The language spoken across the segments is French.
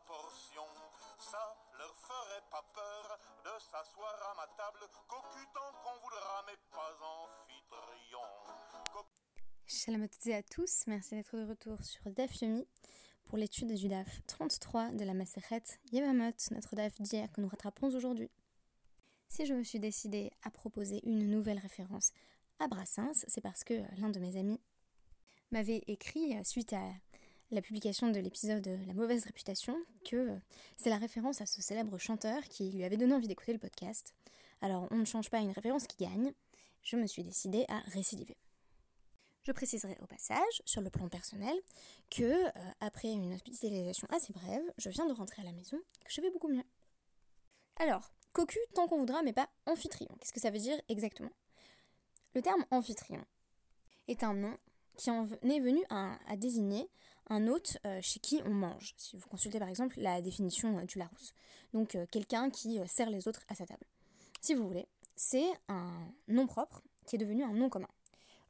portion. Ça leur ferait pas peur de s'asseoir à ma table, cocu tant qu'on voudra, mais pas amphitryon. Shalom à toutes et à tous, merci d'être de retour sur DAF Yomi pour l'étude du DAF 33 de la Maseret Yevamot, notre DAF d'hier que nous rattrapons aujourd'hui. Si je me suis décidée à proposer une nouvelle référence à Brassens, c'est parce que l'un de mes amis m'avait écrit, suite à la publication de l'épisode La mauvaise réputation, que c'est la référence à ce célèbre chanteur qui lui avait donné envie d'écouter le podcast. Alors on ne change pas une référence qui gagne, je me suis décidée à récidiver. Je préciserai au passage, sur le plan personnel, que euh, après une hospitalisation assez brève, je viens de rentrer à la maison et que je vais beaucoup mieux. Alors, cocu tant qu'on voudra, mais pas amphitryon. Qu'est-ce que ça veut dire exactement? Le terme amphitryon est un nom qui en est venu à, désigner un hôte euh, chez qui on mange. Si vous consultez par exemple la définition euh, du Larousse. Donc euh, quelqu'un qui sert les autres à sa table. Si vous voulez, c'est un nom propre qui est devenu un nom commun.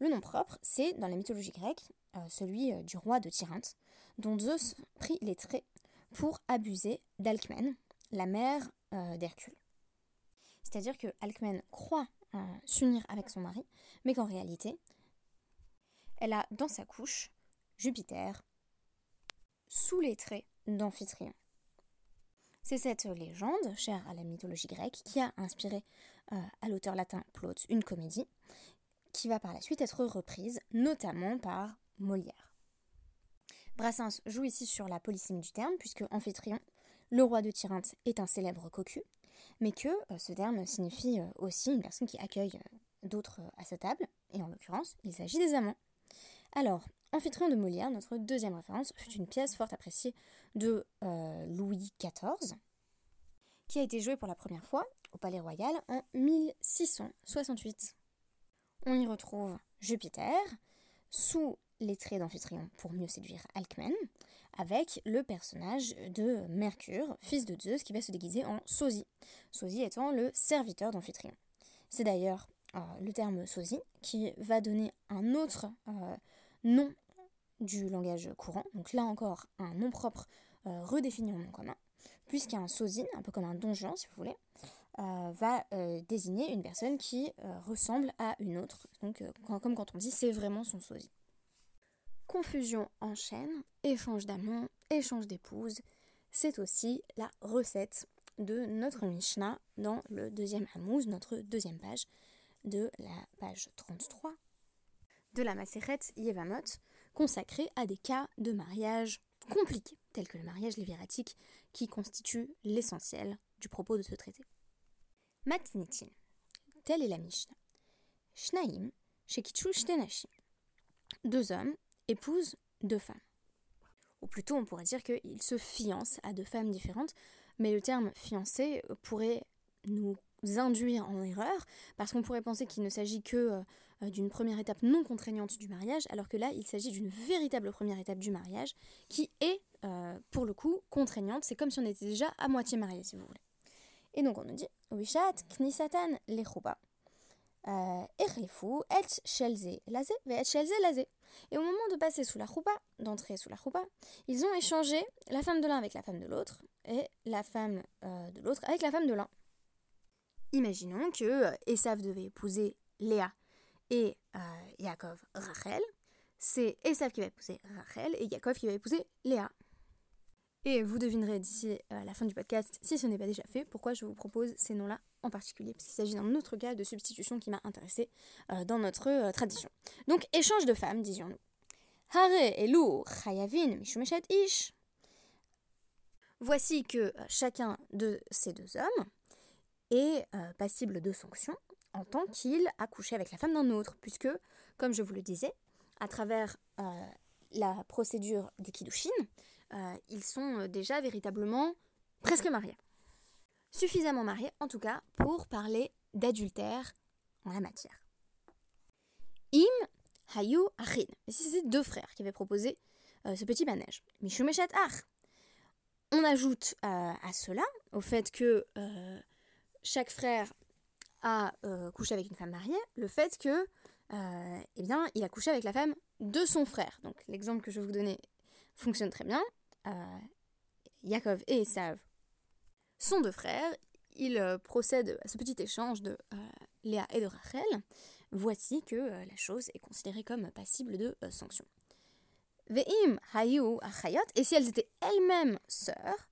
Le nom propre, c'est dans la mythologie grecque celui du roi de Tyrinthe, dont Zeus prit les traits pour abuser d'Alcmène, la mère d'Hercule. C'est-à-dire que Alcmène croit s'unir avec son mari, mais qu'en réalité, elle a dans sa couche Jupiter sous les traits d'Amphitryon. C'est cette légende, chère à la mythologie grecque, qui a inspiré euh, à l'auteur latin Plaute une comédie, qui va par la suite être reprise, notamment par Molière. Brassens joue ici sur la polysémie du terme, puisque Amphitryon, le roi de Tyrinthe, est un célèbre cocu, mais que euh, ce terme signifie euh, aussi une personne qui accueille d'autres à sa table, et en l'occurrence, il s'agit des amants. Alors, Amphitryon de Molière, notre deuxième référence, fut une pièce fort appréciée de euh, Louis XIV, qui a été jouée pour la première fois au Palais Royal en 1668. On y retrouve Jupiter sous les traits d'Amphitryon pour mieux séduire Alcmène, avec le personnage de Mercure, fils de Zeus, qui va se déguiser en sosie, sosie étant le serviteur d'Amphitryon. C'est d'ailleurs euh, le terme sosie qui va donner un autre euh, nom du langage courant, donc là encore un nom propre euh, redéfini en nom commun, puisqu'un sosie, un peu comme un donjon si vous voulez, euh, va euh, désigner une personne qui ressemble à une autre, donc comme quand on dit c'est vraiment son sosie. Confusion en chaîne, échange d'amants, échange d'épouses, c'est aussi la recette de notre Mishnah dans le deuxième Hamouz, notre deuxième page de la page 33 de la Maseret Yevamot, consacrée à des cas de mariage compliqués, tels que le mariage léviratique, qui constitue l'essentiel du propos de ce traité. Matnitin, telle est la Mishnah. Shnaim, Shekichu Shtenashim. Deux hommes épousent deux femmes. Ou plutôt, on pourrait dire qu'ils se fiancent à deux femmes différentes, mais le terme fiancé pourrait nous induire en erreur, parce qu'on pourrait penser qu'il ne s'agit que euh, d'une première étape non contraignante du mariage, alors que là, il s'agit d'une véritable première étape du mariage qui est, euh, pour le coup, contraignante. C'est comme si on était déjà à moitié marié, si vous voulez. Et donc on nous dit Wishat knisatan. Euh, et au moment de passer sous la choupa, d'entrer sous la choupa, ils ont échangé la femme de l'un avec la femme de l'autre et la femme de l'autre avec la femme de l'un. Imaginons que Esav devait épouser Léa et euh, Yaakov Rachel, c'est Esav qui va épouser Rachel et Yaakov qui va épouser Léa. Et vous devinerez d'ici à euh, la fin du podcast, si ce n'est pas déjà fait, pourquoi je vous propose ces noms-là en particulier, parce qu'il s'agit d'un autre cas de substitution qui m'a intéressé euh, dans notre euh, tradition. Donc, échange de femmes, disions-nous. Hare Elou Chayavin Mishumeshet Ish. Voici que chacun de ces deux hommes est passible de sanctions en tant qu'il a couché avec la femme d'un autre, puisque, comme je vous le disais, à travers euh, la procédure des Kiddushin, euh, ils sont euh, déjà véritablement presque mariés. Suffisamment mariés, en tout cas, pour parler d'adultère en la matière. Im Hayu Achin. Si c'est deux frères qui avaient proposé ce petit manège. Mishumeshat Ach. On ajoute à cela, au fait que chaque frère a euh, couché avec une femme mariée, le fait que, euh, eh bien, il a couché avec la femme de son frère. Donc l'exemple que je vais vous donner fonctionne très bien. Euh, Yaakov et Esav sont deux frères, ils procèdent à ce petit échange de Léa et de Rachel. Voici que la chose est considérée comme passible de sanction. Ve'im hayu achayot, et si elles étaient elles-mêmes sœurs,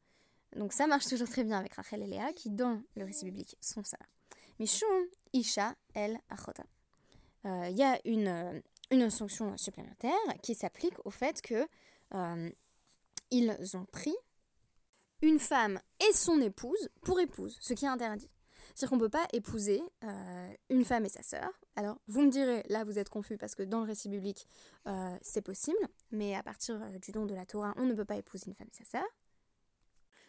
donc ça marche toujours très bien avec Rachel et Léa, qui dans le récit biblique sont sœurs. Mishum isha el achota. Il y a une, une sanction supplémentaire qui s'applique au fait que euh, ils ont pris une femme et son épouse pour épouse, ce qui est interdit. C'est-à-dire qu'on ne peut pas épouser euh, une femme et sa sœur. Alors, vous me direz, là vous êtes confus parce que dans le récit biblique, euh, c'est possible, mais à partir du don de la Torah, on ne peut pas épouser une femme et sa sœur.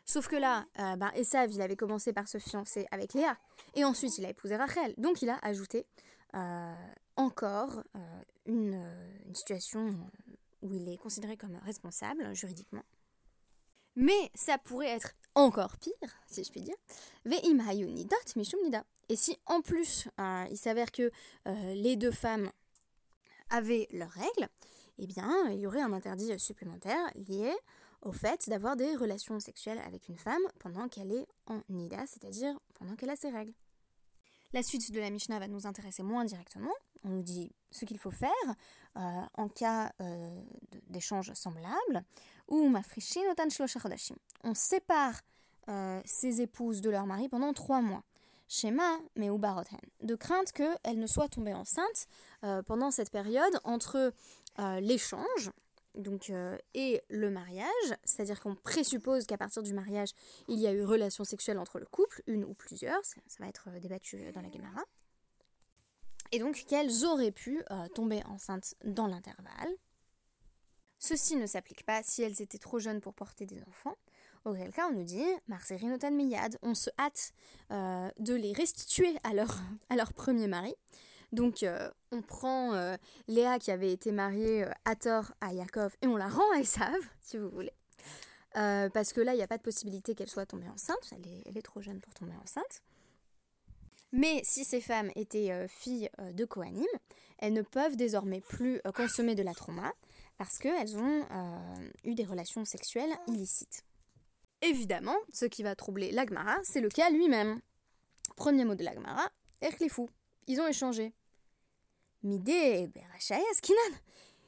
Sauf que là, euh, ben, Esav, il avait commencé par se fiancer avec Léa, et ensuite il a épousé Rachel. Donc il a ajouté encore une, une, situation où il est considéré comme responsable juridiquement. Mais ça pourrait être encore pire, si je puis dire. Et si en plus euh, il s'avère que euh, les deux femmes avaient leurs règles, eh bien il y aurait un interdit supplémentaire lié au fait d'avoir des relations sexuelles avec une femme pendant qu'elle est en nida, c'est-à-dire pendant qu'elle a ses règles. La suite de la Mishnah va nous intéresser moins directement. On nous dit ce qu'il faut faire euh, en cas d'échange semblable. Ou On sépare euh, ses épouses de leur mari pendant trois mois. Schéma, mais ou de crainte qu'elles ne soient tombées enceintes euh, pendant cette période entre euh, l'échange donc, et le mariage, c'est-à-dire qu'on présuppose qu'à partir du mariage, il y a eu relation sexuelle entre le couple, une ou plusieurs, ça, va être débattu dans la Gemara, et donc qu'elles auraient pu tomber enceintes dans l'intervalle. Ceci ne s'applique pas si elles étaient trop jeunes pour porter des enfants, Auquel cas, on nous dit, Marcerinotan Miyad, on se hâte euh, de les restituer à leur premier mari. Donc, euh, on prend euh, Léa qui avait été mariée à Thor à Yaakov et on la rend à Esav, si vous voulez. parce que là, il n'y a pas de possibilité qu'elle soit tombée enceinte. Elle est, trop jeune pour tomber enceinte. Mais si ces femmes étaient filles de Kohanim, elles ne peuvent désormais plus consommer de la trauma parce qu'elles ont eu des relations sexuelles illicites. Évidemment, ce qui va troubler l'Agmara, c'est le cas lui-même. Premier mot de l'Agmara, fou. Ils ont échangé. Midé, Berachaya, Skinan.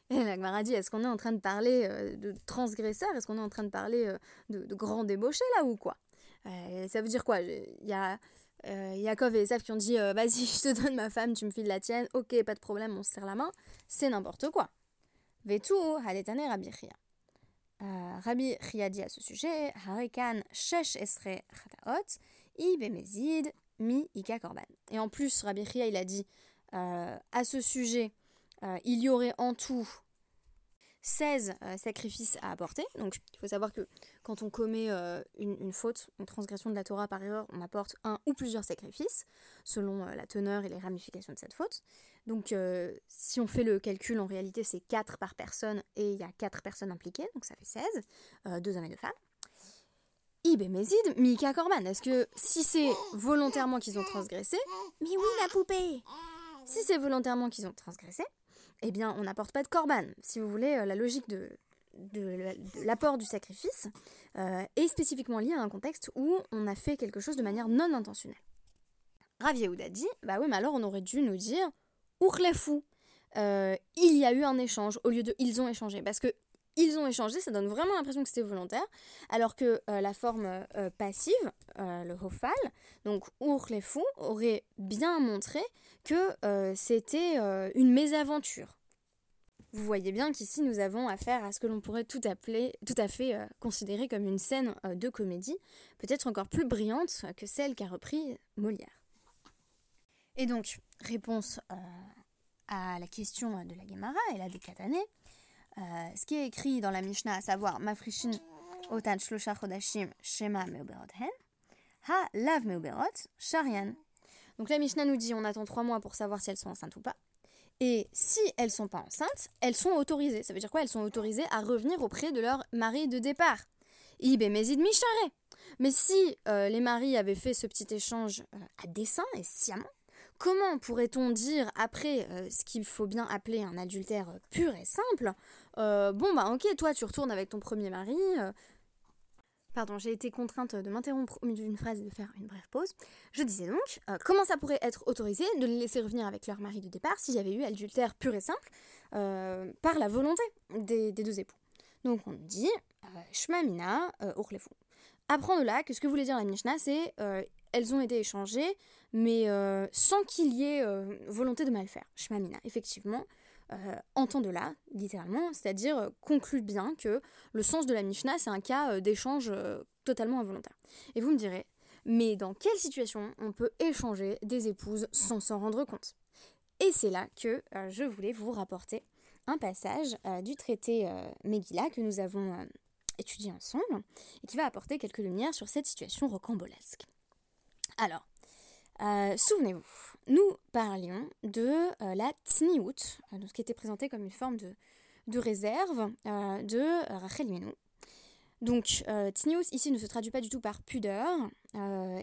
Et l'Agmara dit est-ce qu'on est en train de parler euh, de transgresseurs? Est-ce qu'on est en train de parler euh, de, grands débauchés là ou quoi? Euh, Ça veut dire quoi? Il y a Yaakov et Esav qui ont dit vas-y, je te donne ma femme, tu me files la tienne, ok, pas de problème, on se serre la main. C'est n'importe quoi. Vetu, haletane rabbichia. Euh, Rabbi Chia dit à ce sujet, Harikan shesh esre chataot, i bemezid mi ika korban. Et en plus, Rabbi Chia, il a dit à ce sujet, euh, il y aurait en tout 16 euh, sacrifices à apporter. Donc il faut savoir que quand on commet euh, une, faute, une transgression de la Torah par erreur, on apporte un ou plusieurs sacrifices, selon euh, la teneur et les ramifications de cette faute. Donc si on fait le calcul, en réalité c'est 4 par personne et il y a 4 personnes impliquées, donc ça fait 16, deux hommes et deux femmes. Ibemezid, Mika Korban. Est-ce que si c'est volontairement qu'ils ont transgressé, mais oui la poupée Si c'est volontairement qu'ils ont transgressé, eh bien, on n'apporte pas de corban. Si vous voulez, euh, la logique de, l'apport du sacrifice euh, est spécifiquement liée à un contexte où on a fait quelque chose de manière non intentionnelle. Rav Yehuda dit, bah oui, mais alors on aurait dû nous dire, fou euh, il y a eu un échange au lieu de ils ont échangé. Parce que ils ont échangé, ça donne vraiment l'impression que c'était volontaire, alors que la forme passive, le hofal, donc fou aurait bien montré que euh, c'était euh, une mésaventure. Vous voyez bien qu'ici nous avons affaire à ce que l'on pourrait tout, à fait euh, considérer comme une scène de comédie, peut-être encore plus brillante que celle qu'a repris Molière. Et donc, réponse à la question de la Gemara et la Dékatané, ce qui est écrit dans la Mishnah, à savoir Mafrishin otan shlosha chodashim shema meuberot ha lav meuberot sharian. Donc la Mishnah nous dit on attend trois mois pour savoir si elles sont enceintes ou pas. Et si elles sont pas enceintes, elles sont autorisées. Ça veut dire quoi? Elles sont autorisées à revenir auprès de leur mari de départ. Mezid Mais si euh, les maris avaient fait ce petit échange euh, à dessein et sciemment, comment pourrait-on dire après euh, ce qu'il faut bien appeler un adultère pur et simple Bon bah ok, toi tu retournes avec ton premier mari, Pardon, j'ai été contrainte de m'interrompre au milieu d'une phrase et de faire une brève pause. Je disais donc, euh, comment ça pourrait être autorisé de les laisser revenir avec leur mari de départ s'il y avait eu adultère pur et simple euh, par la volonté des, deux époux? Donc on dit, euh, Shma Mina, Urlefu. Apprends là que ce que voulait dire la Mishnah, c'est elles ont été échangées, mais sans qu'il y ait volonté de mal faire. Shma Mina, effectivement, euh, entend de là, littéralement, c'est-à-dire euh, conclut bien que le sens de la Mishnah, c'est un cas euh, d'échange totalement involontaire. Et vous me direz, mais dans quelle situation on peut échanger des épouses sans s'en rendre compte? Et c'est là que je voulais vous rapporter un passage du traité Megillah que nous avons étudié ensemble et qui va apporter quelques lumières sur cette situation rocambolesque. Alors, souvenez-vous, nous parlions de euh, la Tniout, euh, ce qui était présenté comme une forme de, de réserve euh, de Rachel Menou. Donc, Tniout ici ne se traduit pas du tout par pudeur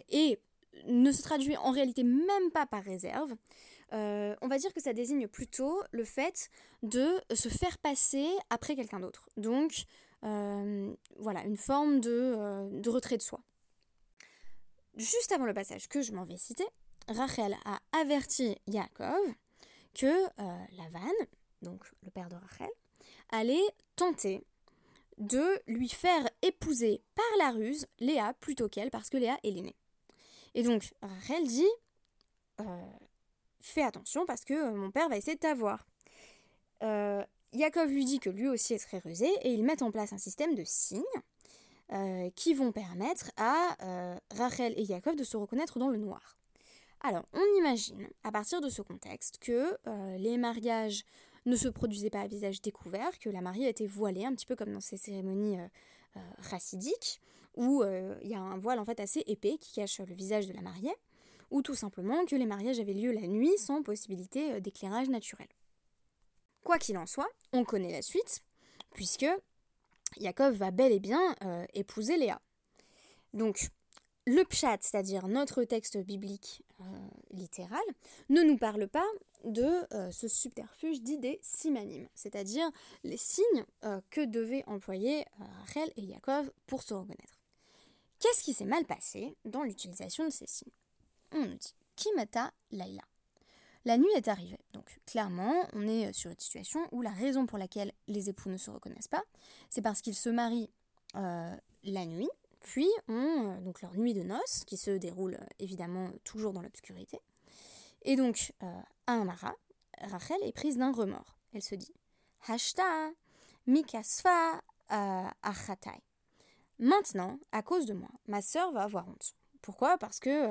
et ne se traduit en réalité même pas par réserve. on va dire que ça désigne plutôt le fait de se faire passer après quelqu'un d'autre. Donc, voilà, une forme de, de retrait de soi. Juste avant le passage que je m'en vais citer, Rachel a averti Yaakov que euh, Lavan, donc le père de Rachel, allait tenter de lui faire épouser par la ruse Léa plutôt qu'elle, parce que Léa est l'aînée. Et donc Rachel dit euh, Fais attention parce que euh, mon père va essayer de t'avoir. Euh, Yaakov lui dit que lui aussi est très rusé et ils mettent en place un système de signes qui vont permettre à Rachel et Yaakov de se reconnaître dans le noir. Alors, on imagine, à partir de ce contexte, que euh, les mariages ne se produisaient pas à visage découvert, que la mariée était voilée, un petit peu comme dans ces cérémonies euh, euh, racidiques, où il y a un voile en fait assez épais qui cache le visage de la mariée, ou tout simplement que les mariages avaient lieu la nuit sans possibilité d'éclairage naturel. Quoi qu'il en soit, on connaît la suite, puisque Yaakov va bel et bien épouser Léa. Donc, le pshat, c'est-à-dire notre texte biblique euh, littéral, ne nous parle pas de euh, ce subterfuge dit des simanim, c'est-à-dire les signes euh, que devaient employer Rachel et Yaakov pour se reconnaître. Qu'est-ce qui s'est mal passé dans l'utilisation de ces signes? On nous dit Kimata Laila. La nuit est arrivée, donc clairement, on est sur une situation où la raison pour laquelle les époux ne se reconnaissent pas, c'est parce qu'ils se marient la nuit, puis ont euh, donc leur nuit de noces, qui se déroule euh, évidemment toujours dans l'obscurité. Et donc, euh, à Amara, Rachel est prise d'un remords. Elle se dit Hashta, mikasfa achatai. Maintenant, à cause de moi, ma sœur va avoir honte. Pourquoi? Parce que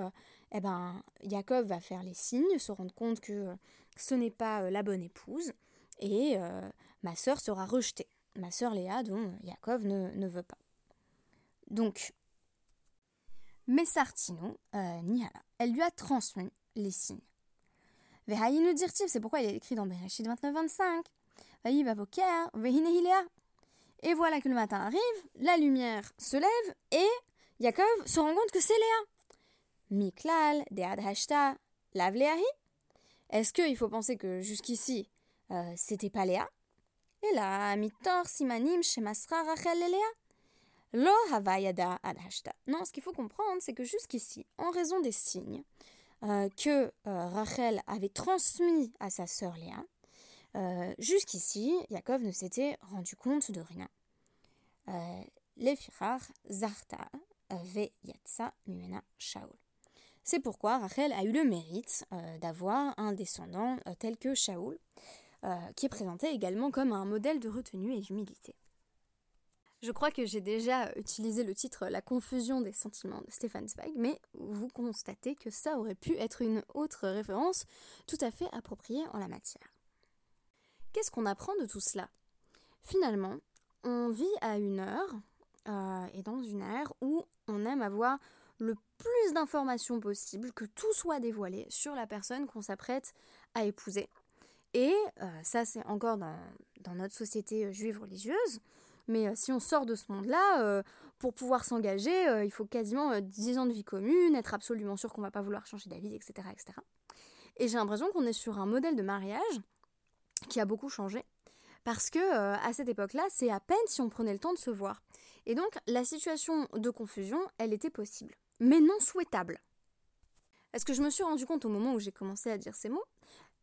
eh ben, Jacob va faire les signes, se rendre compte que ce n'est pas la bonne épouse, et ma sœur sera rejetée. Ma sœur Léa, dont Jacob ne, ne veut pas. Donc, Messartino, euh, Nihala, elle lui a transmis les signes. Dirtiv, c'est pourquoi il est écrit dans Bereshit 29-25. Et voilà que le matin arrive, la lumière se lève et Yaakov se rend compte que c'est Léa. Miklal, Dead Hashta, Lav Est-ce qu'il faut penser que jusqu'ici, euh, c'était pas Léa? Et là, Mitor, Simanim, Shemasra, Rachel et Léa Lo havayada adhashta. Non, ce qu'il faut comprendre, c'est que jusqu'ici, en raison des signes euh, que euh, Rachel avait transmis à sa sœur Léa, euh, jusqu'ici, Yaakov ne s'était rendu compte de rien. Les zarta ve yatsa mimena shaul. C'est pourquoi Rachel a eu le mérite d'avoir un descendant tel que Shaul, qui est présenté également comme un modèle de retenue et d'humilité. Je crois que j'ai déjà utilisé le titre La confusion des sentiments de Stefan Zweig, mais vous constatez que ça aurait pu être une autre référence tout à fait appropriée en la matière. Qu'est-ce qu'on apprend de tout cela? Finalement, on vit à une heure, euh, et dans une ère où on aime avoir le plus d'informations possible, que tout soit dévoilé sur la personne qu'on s'apprête à épouser. Et euh, ça, c'est encore dans, notre société juive religieuse. Mais euh, si on sort de ce monde-là, euh, pour pouvoir s'engager, euh, il faut quasiment 10 ans de vie commune, être absolument sûr qu'on va pas vouloir changer d'avis, etc., etc. Et j'ai l'impression qu'on est sur un modèle de mariage qui a beaucoup changé. Parce que à cette époque-là, c'est à peine si on prenait le temps de se voir. Et donc la situation de confusion, elle était possible, mais non souhaitable. Est-ce que je me suis rendu compte au moment où j'ai commencé à dire ces mots?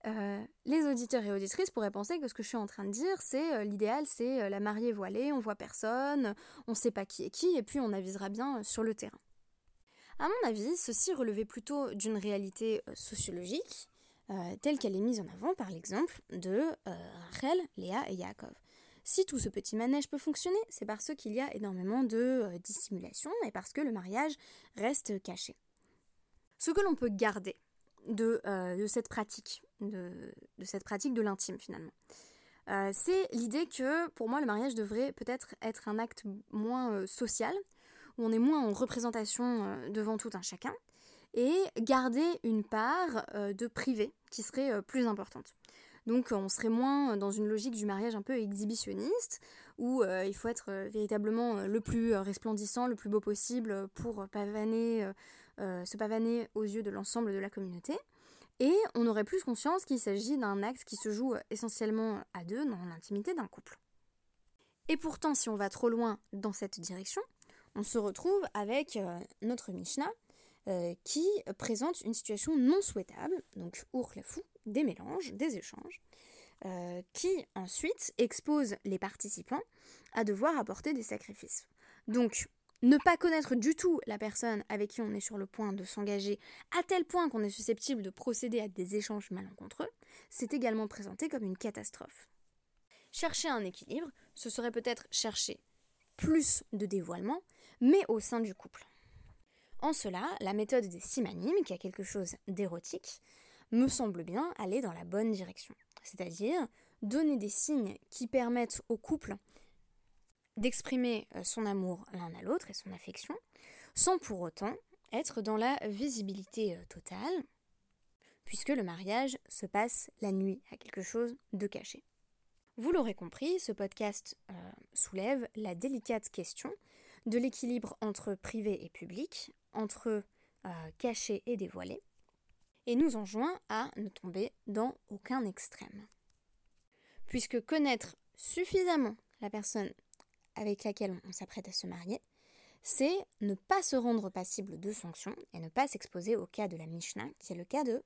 Euh, les auditeurs et auditrices pourraient penser que ce que je suis en train de dire, c'est euh, l'idéal, c'est euh, la mariée voilée, on voit personne, on sait pas qui est qui, et puis on avisera bien sur le terrain. À mon avis, ceci relevait plutôt d'une réalité sociologique, telle qu'elle est mise en avant par l'exemple de Rachel, Léa et Yaakov. Si tout ce petit manège peut fonctionner, c'est parce qu'il y a énormément de dissimulation et parce que le mariage reste caché. Ce que l'on peut garder de, cette pratique, de, cette pratique de l'intime finalement. Euh, c'est l'idée que pour moi le mariage devrait peut-être être un acte moins euh, social, où on est moins en représentation euh, devant tout un chacun, et garder une part de privé qui serait plus importante. Donc on serait moins dans une logique du mariage un peu exhibitionniste, où il faut être véritablement le plus resplendissant, le plus beau possible pour pavaner, se pavaner aux yeux de l'ensemble de la communauté. Et on aurait plus conscience qu'il s'agit d'un acte qui se joue essentiellement à deux dans l'intimité d'un couple. Et pourtant, si on va trop loin dans cette direction, on se retrouve avec euh, notre Mishnah euh, qui présente une situation non souhaitable, donc fou, des mélanges, des échanges, euh, qui ensuite expose les participants à devoir apporter des sacrifices. Donc, ne pas connaître du tout la personne avec qui on est sur le point de s'engager, à tel point qu'on est susceptible de procéder à des échanges malencontreux, c'est également présenté comme une catastrophe. Chercher un équilibre, ce serait peut-être chercher plus de dévoilement, mais au sein du couple. En cela, la méthode des simanimes, qui a quelque chose d'érotique, me semble bien aller dans la bonne direction. C'est-à-dire donner des signes qui permettent au couple d'exprimer euh, son amour l'un à l'autre et son affection, sans pour autant être dans la visibilité euh, totale, puisque le mariage se passe la nuit à quelque chose de caché. Vous l'aurez compris, ce podcast euh, soulève la délicate question de l'équilibre entre privé et public, entre caché et dévoilé, et nous enjoint à ne tomber dans aucun extrême. Puisque connaître suffisamment la personne avec laquelle on s'apprête à se marier, c'est ne pas se rendre passible de sanctions et ne pas s'exposer au cas de la Mishnah, qui est le cas de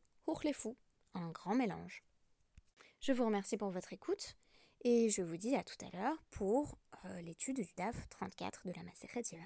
fou, un grand mélange. Je vous remercie pour votre écoute et je vous dis à tout à l'heure pour euh, l'étude du DAF 34 de la Maseret.